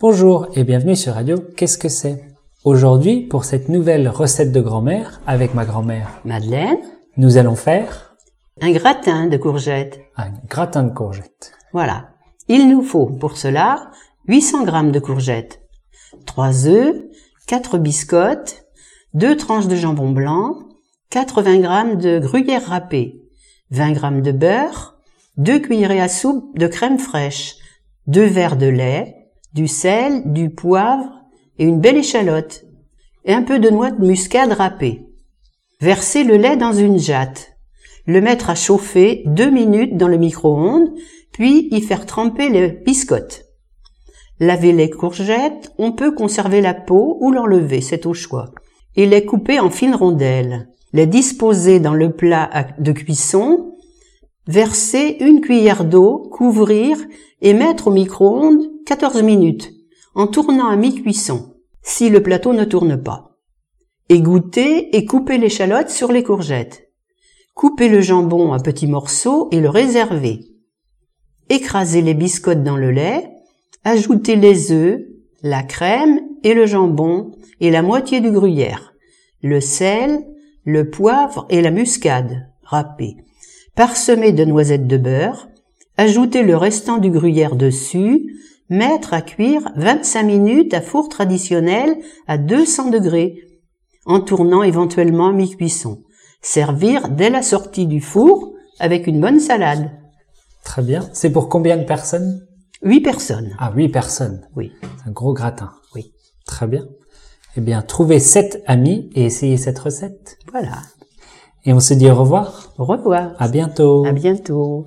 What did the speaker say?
Bonjour et bienvenue sur Radio Qu'est-ce que c'est? Aujourd'hui, pour cette nouvelle recette de grand-mère avec ma grand-mère Madeleine, nous allons faire un gratin de courgettes. un gratin de courgettes. Voilà. Il nous faut pour cela 800 g de courgettes, 3 œufs, 4 biscottes, 2 tranches de jambon blanc, 80 g de gruyère râpée, 20 g de beurre, 2 cuillerées à soupe de crème fraîche, 2 verres de lait, du sel, du poivre et une belle échalote, et un peu de noix de muscade râpée. Versez le lait dans une jatte. Le mettre à chauffer deux minutes dans le micro-ondes, puis y faire tremper les biscottes. Laver les courgettes, on peut conserver la peau ou l'enlever, c'est au choix. Et les couper en fines rondelles. Les disposer dans le plat de cuisson. Verser une cuillère d'eau, couvrir et mettre au micro-ondes 14 minutes, en tournant à mi-cuisson, si le plateau ne tourne pas. Égoutter et couper l'échalote sur les courgettes. Couper le jambon à petits morceaux et le réserver. Écraser les biscottes dans le lait, ajouter les œufs, la crème et le jambon et la moitié du gruyère, le sel, le poivre et la muscade râpée, parsemer de noisettes de beurre, ajouter le restant du gruyère dessus, mettre à cuire 25 minutes à four traditionnel à 200 degrés, en tournant éventuellement à mi-cuisson. Servir dès la sortie du four avec une bonne salade. Très bien. C'est pour combien de personnes? Huit personnes. Ah, huit personnes. Oui. Un gros gratin. Oui. Très bien. Eh bien, trouvez sept amis et essayez cette recette. Voilà. Et on se dit au revoir? Au revoir. À bientôt. À bientôt.